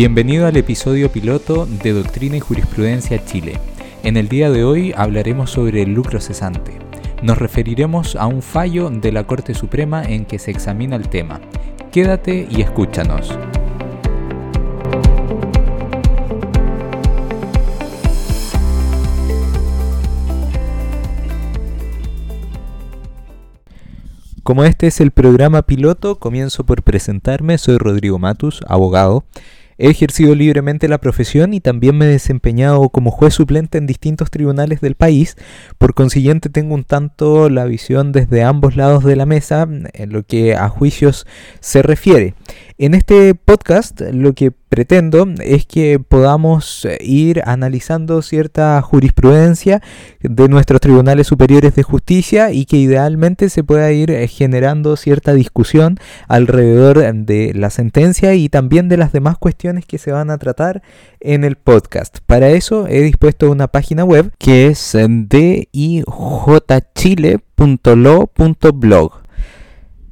Bienvenido al episodio piloto de Doctrina y Jurisprudencia Chile. En el día de hoy hablaremos sobre el lucro cesante. Nos referiremos a un fallo de la Corte Suprema en que se examina el tema. Quédate y escúchanos. Como este es el programa piloto, comienzo por presentarme. Soy Rodrigo Matus, abogado. He ejercido libremente la profesión y también me he desempeñado como juez suplente en distintos tribunales del país. Por consiguiente, tengo un tanto la visión desde ambos lados de la mesa en lo que a juicios se refiere. En este podcast lo que pretendo es que podamos eh, ir analizando cierta jurisprudencia de nuestros tribunales superiores de justicia y que idealmente se pueda ir eh, generando cierta discusión alrededor de la sentencia y también de las demás cuestiones que se van a tratar en el podcast. Para eso he dispuesto una página web que es eh, dijchile.lo.blog.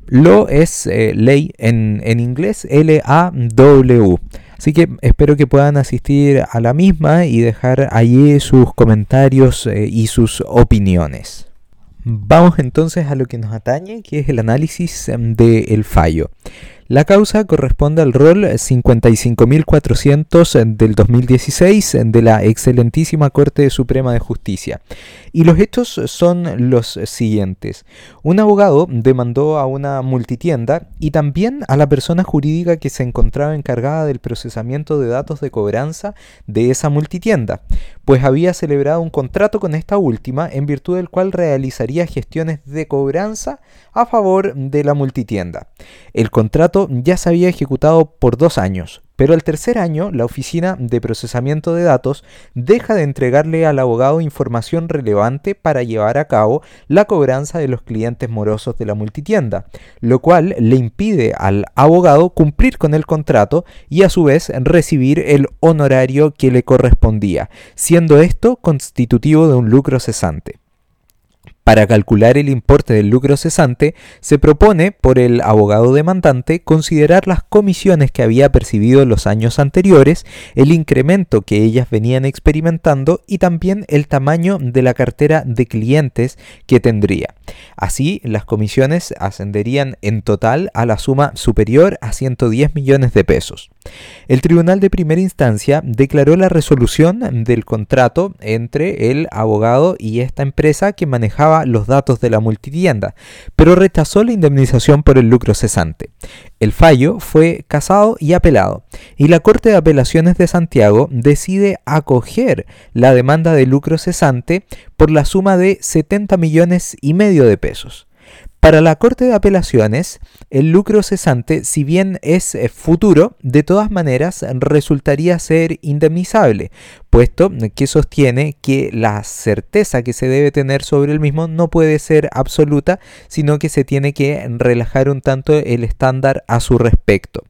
Lo es eh, ley en, en inglés, L-A-W. Así que espero que puedan asistir a la misma y dejar allí sus comentarios eh, y sus opiniones. Vamos entonces a lo que nos atañe, que es el análisis em, del fallo. La causa corresponde al rol 55.400 del 2016 de la excelentísima Corte Suprema de Justicia. Y los hechos son los siguientes. Un abogado demandó a una multitienda y también a la persona jurídica que se encontraba encargada del procesamiento de datos de cobranza de esa multitienda, pues había celebrado un contrato con esta última en virtud del cual realizaría gestiones de cobranza a favor de la multitienda. El contrato ya se había ejecutado por dos años, pero el tercer año la Oficina de Procesamiento de Datos deja de entregarle al abogado información relevante para llevar a cabo la cobranza de los clientes morosos de la multitienda, lo cual le impide al abogado cumplir con el contrato y a su vez recibir el honorario que le correspondía, siendo esto constitutivo de un lucro cesante. Para calcular el importe del lucro cesante, se propone por el abogado demandante considerar las comisiones que había percibido en los años anteriores, el incremento que ellas venían experimentando y también el tamaño de la cartera de clientes que tendría. Así, las comisiones ascenderían en total a la suma superior a 110 millones de pesos. El Tribunal de Primera Instancia declaró la resolución del contrato entre el abogado y esta empresa que manejaba los datos de la multitienda, pero rechazó la indemnización por el lucro cesante. El fallo fue casado y apelado, y la Corte de Apelaciones de Santiago decide acoger la demanda de lucro cesante por la suma de 70 millones y medio de pesos. Para la Corte de Apelaciones, el lucro cesante, si bien es eh, futuro, de todas maneras resultaría ser indemnizable, puesto que sostiene que la certeza que se debe tener sobre el mismo no puede ser absoluta, sino que se tiene que relajar un tanto el estándar a su respecto.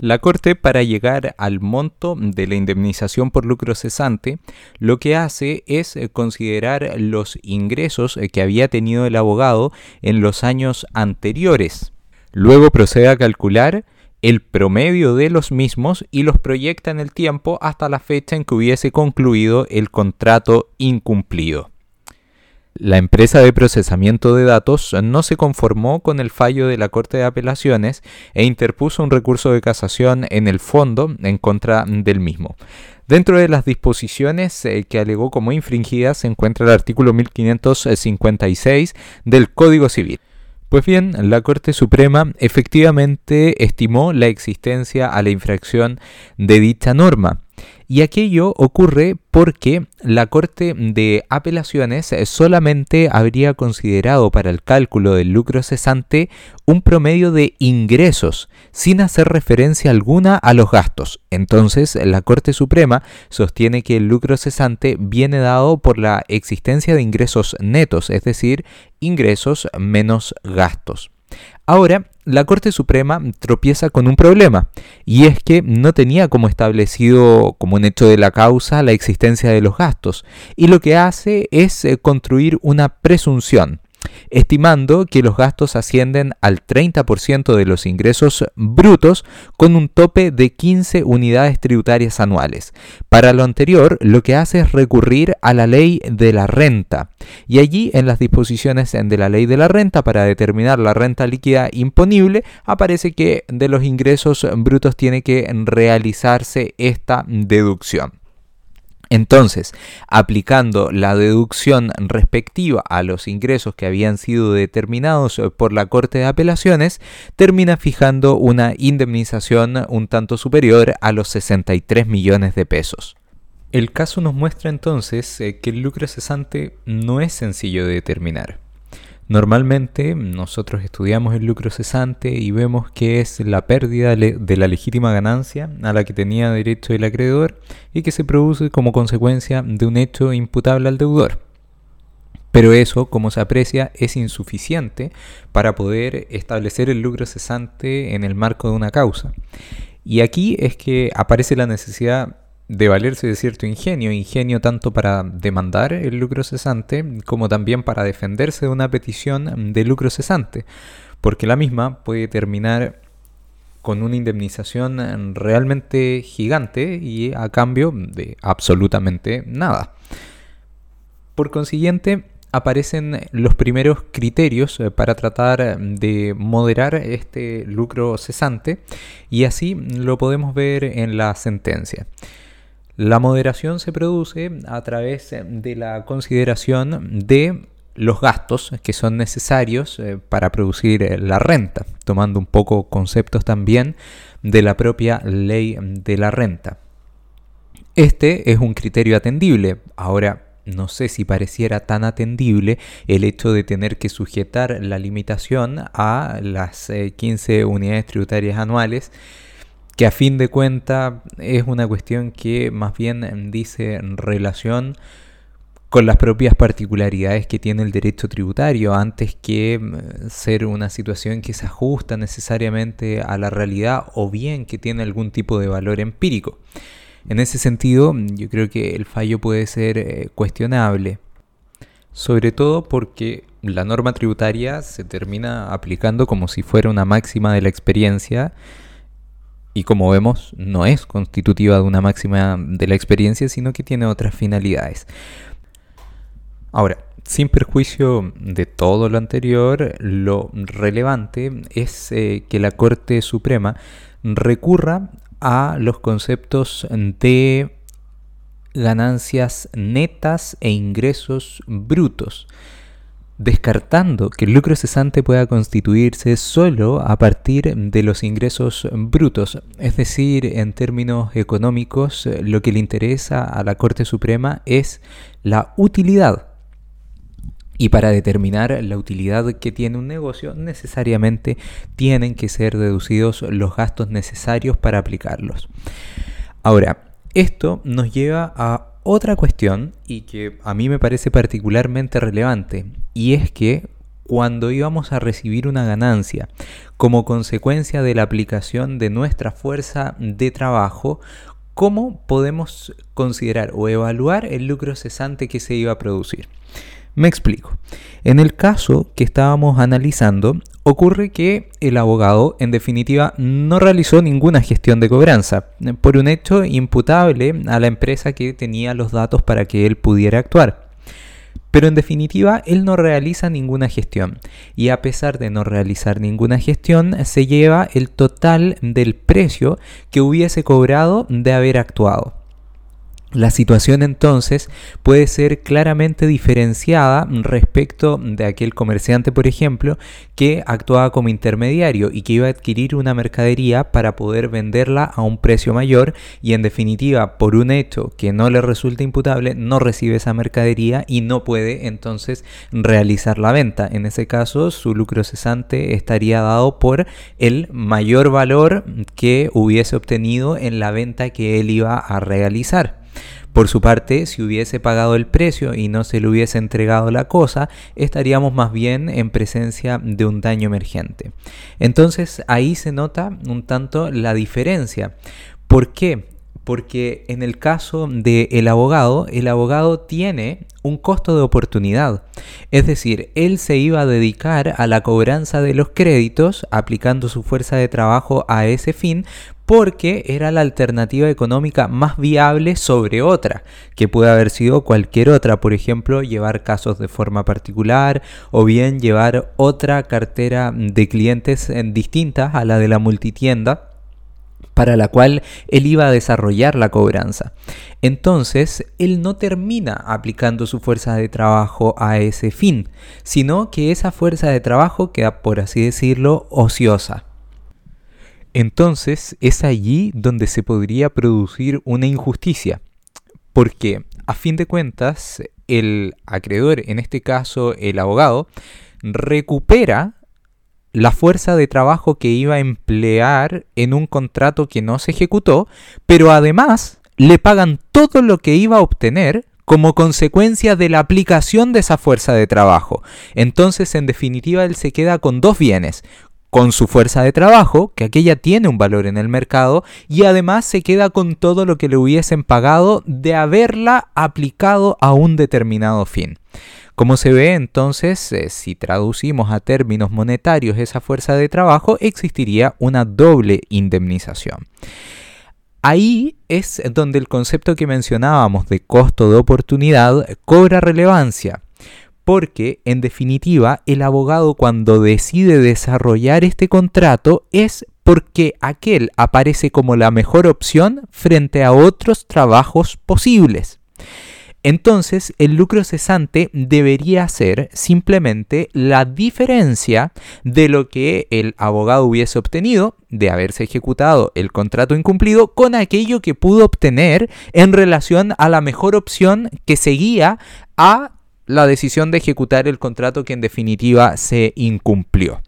La Corte, para llegar al monto de la indemnización por lucro cesante, lo que hace es eh, considerar los ingresos eh, que había tenido el abogado en los años anteriores. Luego procede a calcular el promedio de los mismos y los proyecta en el tiempo hasta la fecha en que hubiese concluido el contrato incumplido. La empresa de procesamiento de datos no se conformó con el fallo de la Corte de Apelaciones e interpuso un recurso de casación en el fondo en contra del mismo. Dentro de las disposiciones eh, que alegó como infringidas se encuentra el artículo 1556 del Código Civil. Pues bien, la Corte Suprema efectivamente estimó la existencia a la infracción de dicha norma. Y aquello ocurre porque la Corte de Apelaciones solamente habría considerado para el cálculo del lucro cesante un promedio de ingresos, sin hacer referencia alguna a los gastos. Entonces, la Corte Suprema sostiene que el lucro cesante viene dado por la existencia de ingresos netos, es decir, ingresos menos gastos. Ahora, la Corte Suprema tropieza con un problema, y es que no tenía como establecido como un hecho de la causa la existencia de los gastos, y lo que hace es eh, construir una presunción. Estimando que los gastos ascienden al 30% de los ingresos brutos con un tope de 15 unidades tributarias anuales. Para lo anterior, lo que hace es recurrir a la ley de la renta. Y allí, en las disposiciones de la ley de la renta, para determinar la renta líquida imponible, aparece que de los ingresos brutos tiene que realizarse esta deducción. Entonces, aplicando la deducción respectiva a los ingresos que habían sido determinados por la Corte de Apelaciones, termina fijando una indemnización un tanto superior a los 63 millones de pesos. El caso nos muestra entonces eh, que el lucro cesante no es sencillo de determinar. Normalmente nosotros estudiamos el lucro cesante y vemos que es la pérdida de la legítima ganancia a la que tenía derecho el acreedor y que se produce como consecuencia de un hecho imputable al deudor. Pero eso, como se aprecia, es insuficiente para poder establecer el lucro cesante en el marco de una causa. Y aquí es que aparece la necesidad de valerse de cierto ingenio, ingenio tanto para demandar el lucro cesante como también para defenderse de una petición de lucro cesante, porque la misma puede terminar con una indemnización realmente gigante y a cambio de absolutamente nada. Por consiguiente, aparecen los primeros criterios eh, para tratar de moderar este lucro cesante y así lo podemos ver en la sentencia. La moderación se produce a través de la consideración de los gastos que son necesarios eh, para producir eh, la renta, tomando un poco conceptos también de la propia ley de la renta. Este es un criterio atendible. Ahora, no sé si pareciera tan atendible el hecho de tener que sujetar la limitación a las 15 eh, unidades tributarias anuales que a fin de cuentas es una cuestión que más bien dice relación con las propias particularidades que tiene el derecho tributario, antes que mm, ser una situación que se ajusta necesariamente a la realidad o bien que tiene algún tipo de valor empírico. En ese sentido, yo creo que el fallo puede ser eh, cuestionable, sobre todo porque la norma tributaria se termina aplicando como si fuera una máxima de la experiencia, y como vemos no es constitutiva de una máxima de la experiencia, sino que tiene otras finalidades. Ahora, sin perjuicio de todo lo anterior, lo relevante es eh, que la Corte Suprema recurra a los conceptos de ganancias netas e ingresos brutos descartando que el lucro cesante pueda constituirse solo a partir de los ingresos brutos, es decir, en términos económicos, lo que le interesa a la Corte Suprema es la utilidad. Y para determinar la utilidad que tiene un negocio, necesariamente tienen que ser deducidos los gastos necesarios para aplicarlos. Ahora, esto nos lleva a otra cuestión y que a mí me parece particularmente relevante y es que cuando íbamos a recibir una ganancia como consecuencia de la aplicación de nuestra fuerza de trabajo, ¿cómo podemos considerar o evaluar el lucro cesante que se iba a producir? Me explico. En el caso que estábamos analizando, ocurre que el abogado, en definitiva, no realizó ninguna gestión de cobranza, por un hecho imputable a la empresa que tenía los datos para que él pudiera actuar. Pero en definitiva, él no realiza ninguna gestión. Y a pesar de no realizar ninguna gestión, se lleva el total del precio que hubiese cobrado de haber actuado. La situación entonces puede ser claramente diferenciada respecto de aquel comerciante, por ejemplo, que actuaba como intermediario y que iba a adquirir una mercadería para poder venderla a un precio mayor y en definitiva por un hecho que no le resulta imputable no recibe esa mercadería y no puede entonces realizar la venta. En ese caso su lucro cesante estaría dado por el mayor valor que hubiese obtenido en la venta que él iba a realizar. Por su parte, si hubiese pagado el precio y no se le hubiese entregado la cosa, estaríamos más bien en presencia de un daño emergente. Entonces ahí se nota un tanto la diferencia. ¿Por qué? porque en el caso del abogado, el abogado tiene un costo de oportunidad. Es decir, él se iba a dedicar a la cobranza de los créditos aplicando su fuerza de trabajo a ese fin porque era la alternativa económica más viable sobre otra, que puede haber sido cualquier otra, por ejemplo, llevar casos de forma particular o bien llevar otra cartera de clientes distinta a la de la multitienda para la cual él iba a desarrollar la cobranza. Entonces, él no termina aplicando su fuerza de trabajo a ese fin, sino que esa fuerza de trabajo queda, por así decirlo, ociosa. Entonces, es allí donde se podría producir una injusticia, porque a fin de cuentas, el acreedor, en este caso el abogado, recupera la fuerza de trabajo que iba a emplear en un contrato que no se ejecutó, pero además le pagan todo lo que iba a obtener como consecuencia de la aplicación de esa fuerza de trabajo. Entonces, en definitiva, él se queda con dos bienes, con su fuerza de trabajo, que aquella tiene un valor en el mercado, y además se queda con todo lo que le hubiesen pagado de haberla aplicado a un determinado fin. Como se ve entonces, eh, si traducimos a términos monetarios esa fuerza de trabajo, existiría una doble indemnización. Ahí es donde el concepto que mencionábamos de costo de oportunidad cobra relevancia, porque en definitiva el abogado cuando decide desarrollar este contrato es porque aquel aparece como la mejor opción frente a otros trabajos posibles. Entonces, el lucro cesante debería ser simplemente la diferencia de lo que el abogado hubiese obtenido de haberse ejecutado el contrato incumplido con aquello que pudo obtener en relación a la mejor opción que seguía a la decisión de ejecutar el contrato que en definitiva se incumplió.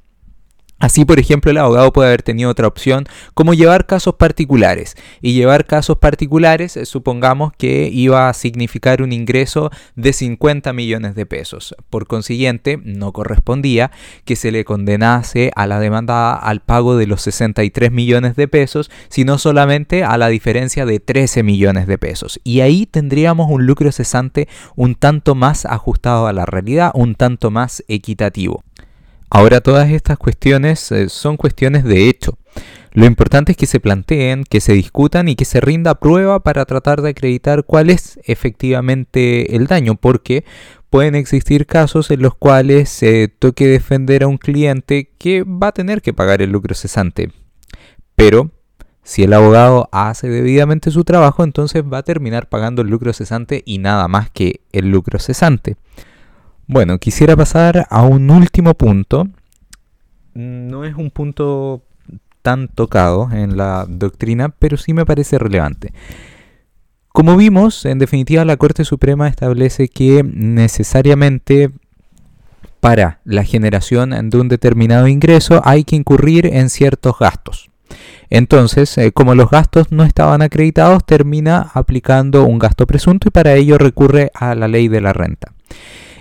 Así, por ejemplo, el abogado puede haber tenido otra opción como llevar casos particulares. Y llevar casos particulares, eh, supongamos que iba a significar un ingreso de 50 millones de pesos. Por consiguiente, no correspondía que se le condenase a la demanda al pago de los 63 millones de pesos, sino solamente a la diferencia de 13 millones de pesos. Y ahí tendríamos un lucro cesante un tanto más ajustado a la realidad, un tanto más equitativo. Ahora todas estas cuestiones eh, son cuestiones de hecho. Lo importante es que se planteen, que se discutan y que se rinda prueba para tratar de acreditar cuál es efectivamente el daño, porque pueden existir casos en los cuales se toque defender a un cliente que va a tener que pagar el lucro cesante. Pero si el abogado hace debidamente su trabajo, entonces va a terminar pagando el lucro cesante y nada más que el lucro cesante. Bueno, quisiera pasar a un último punto. No es un punto tan tocado en la doctrina, pero sí me parece relevante. Como vimos, en definitiva la Corte Suprema establece que necesariamente para la generación de un determinado ingreso hay que incurrir en ciertos gastos. Entonces, eh, como los gastos no estaban acreditados, termina aplicando un gasto presunto y para ello recurre a la ley de la renta.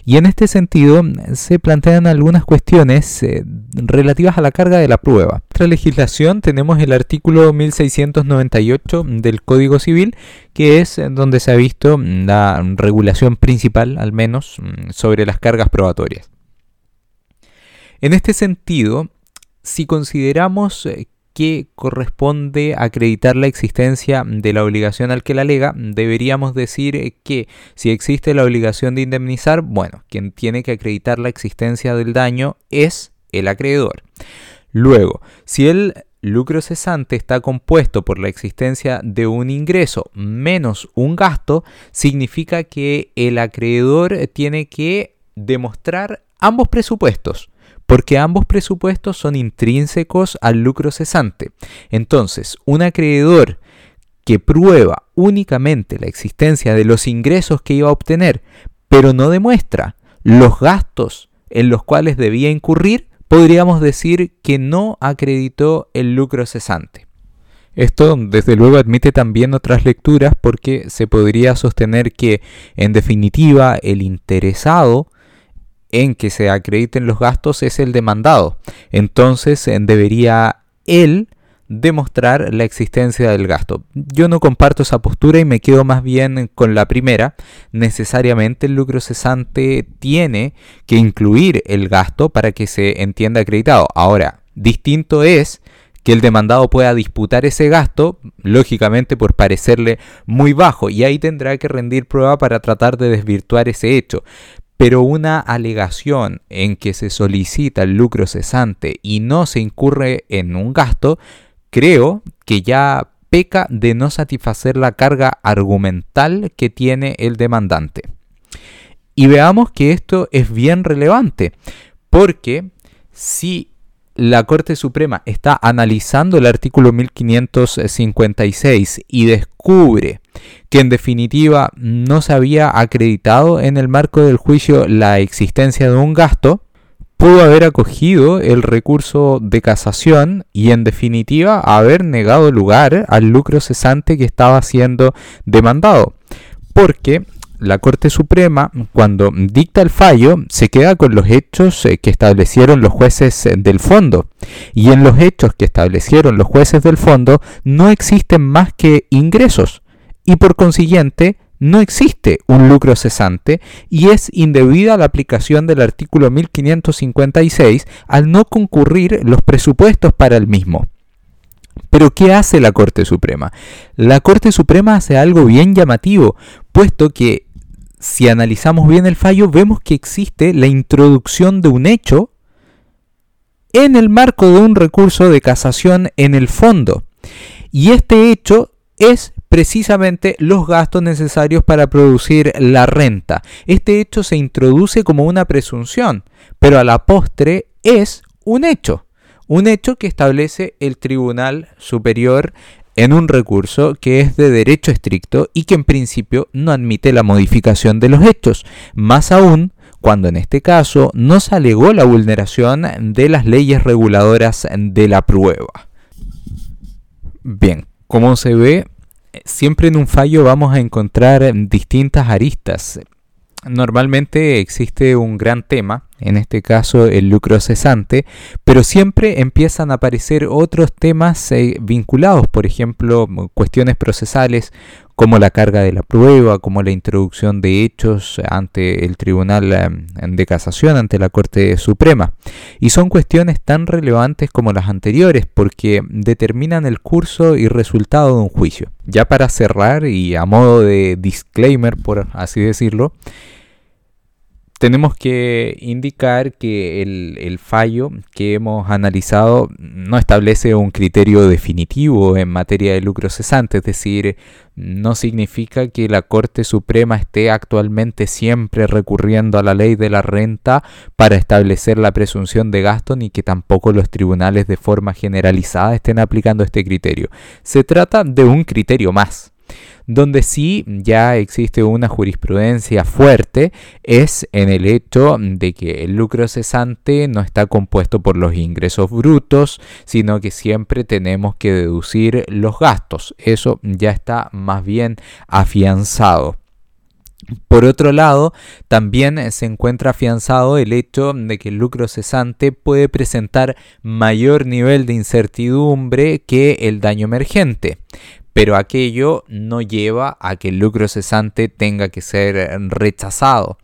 Y en este sentido se plantean algunas cuestiones eh, relativas a la carga de la prueba. Nuestra legislación tenemos el artículo 1698 del Código Civil, que es donde se ha visto la regulación principal, al menos, mm, sobre las cargas probatorias. En este sentido, si consideramos eh, que corresponde acreditar la existencia de la obligación al que la alega, deberíamos decir que si existe la obligación de indemnizar, bueno, quien tiene que acreditar la existencia del daño es el acreedor. Luego, si el lucro cesante está compuesto por la existencia de un ingreso menos un gasto, significa que el acreedor tiene que demostrar ambos presupuestos porque ambos presupuestos son intrínsecos al lucro cesante. Entonces, un acreedor que prueba únicamente la existencia de los ingresos que iba a obtener, pero no demuestra los gastos en los cuales debía incurrir, podríamos decir que no acreditó el lucro cesante. Esto desde luego admite también otras lecturas porque se podría sostener que en definitiva el interesado en que se acrediten los gastos es el demandado. Entonces debería él demostrar la existencia del gasto. Yo no comparto esa postura y me quedo más bien con la primera. Necesariamente el lucro cesante tiene que incluir el gasto para que se entienda acreditado. Ahora, distinto es que el demandado pueda disputar ese gasto, lógicamente por parecerle muy bajo, y ahí tendrá que rendir prueba para tratar de desvirtuar ese hecho. Pero una alegación en que se solicita el lucro cesante y no se incurre en un gasto, creo que ya peca de no satisfacer la carga argumental que tiene el demandante. Y veamos que esto es bien relevante, porque si la Corte Suprema está analizando el artículo 1556 y descubre que en definitiva no se había acreditado en el marco del juicio la existencia de un gasto, pudo haber acogido el recurso de casación y en definitiva haber negado lugar al lucro cesante que estaba siendo demandado. Porque la Corte Suprema, cuando dicta el fallo, se queda con los hechos eh, que establecieron los jueces eh, del fondo. Y en los hechos que establecieron los jueces del fondo no existen más que ingresos. Y por consiguiente, no existe un lucro cesante y es indebida la aplicación del artículo 1556 al no concurrir los presupuestos para el mismo. Pero ¿qué hace la Corte Suprema? La Corte Suprema hace algo bien llamativo, puesto que si analizamos bien el fallo, vemos que existe la introducción de un hecho en el marco de un recurso de casación en el fondo. Y este hecho es precisamente los gastos necesarios para producir la renta. Este hecho se introduce como una presunción, pero a la postre es un hecho. Un hecho que establece el Tribunal Superior en un recurso que es de derecho estricto y que en principio no admite la modificación de los hechos, más aún cuando en este caso no se alegó la vulneración de las leyes reguladoras de la prueba. Bien, como se ve, siempre en un fallo vamos a encontrar distintas aristas. Normalmente existe un gran tema en este caso el lucro cesante, pero siempre empiezan a aparecer otros temas eh, vinculados, por ejemplo, cuestiones procesales como la carga de la prueba, como la introducción de hechos ante el Tribunal em, de Casación, ante la Corte Suprema. Y son cuestiones tan relevantes como las anteriores porque determinan el curso y resultado de un juicio. Ya para cerrar y a modo de disclaimer, por así decirlo, tenemos que indicar que el, fallo que hemos analizado no establece un criterio definitivo en materia de lucro cesante, es decir, no significa que la Corte Suprema esté actualmente siempre recurriendo a la ley de la renta para establecer la presunción de gasto, ni que tampoco los tribunales de forma generalizada estén aplicando este criterio. Se trata de un criterio más donde sí ya existe una jurisprudencia fuerte es en el hecho de que el lucro cesante no está compuesto por los ingresos brutos, sino que siempre tenemos que deducir los gastos. Eso ya está más bien afianzado. Por otro lado, también se encuentra afianzado el hecho de que el lucro cesante puede presentar mayor nivel de incertidumbre que el daño emergente pero aquello no lleva a que el lucro cesante tenga que ser rechazado.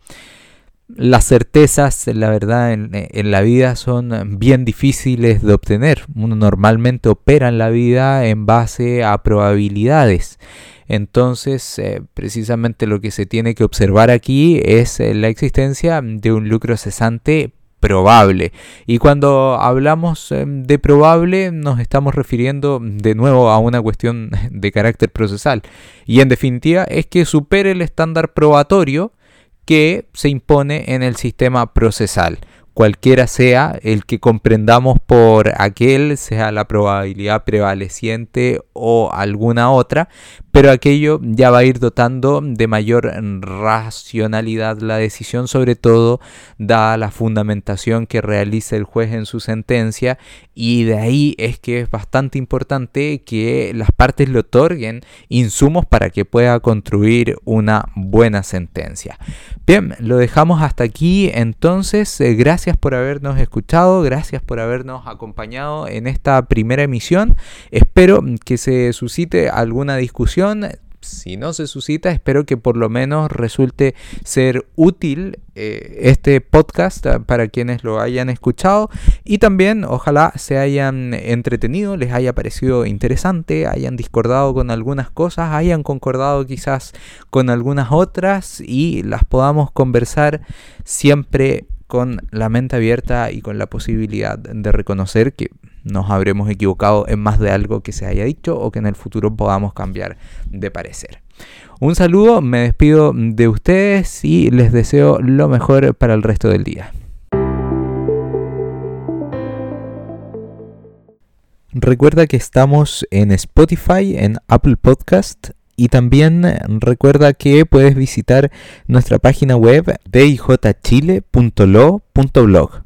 Las certezas, la verdad, en, la vida son bien difíciles de obtener. Uno normalmente opera en la vida en base a probabilidades. Entonces, eh, precisamente lo que se tiene que observar aquí es eh, la existencia de un lucro cesante probable. Y cuando hablamos em, de probable nos estamos refiriendo de nuevo a una cuestión de carácter procesal. Y en definitiva es que supere el estándar probatorio que se impone en el sistema procesal. Cualquiera sea el que comprendamos por aquel, sea la probabilidad prevaleciente o alguna otra, pero aquello ya va a ir dotando de mayor racionalidad la decisión, sobre todo dada la fundamentación que realiza el juez en su sentencia y de ahí es que es bastante importante que las partes le otorguen insumos para que pueda construir una buena sentencia. Bien, lo dejamos hasta aquí entonces. Eh, gracias por habernos escuchado, gracias por habernos acompañado en esta primera emisión. Espero que se suscite alguna discusión si no se suscita, espero que por lo menos resulte ser útil eh, este podcast para quienes lo hayan escuchado. Y también ojalá se hayan entretenido, les haya parecido interesante, hayan discordado con algunas cosas, hayan concordado quizás con algunas otras y las podamos conversar siempre con la mente abierta y con la posibilidad de reconocer que nos habremos equivocado en más de algo que se haya dicho o que en el futuro podamos cambiar de parecer. Un saludo, me despido de ustedes y les deseo lo mejor para el resto del día. Recuerda que estamos en Spotify, en Apple Podcast y también recuerda que puedes visitar nuestra página web dijchile.lo.blog.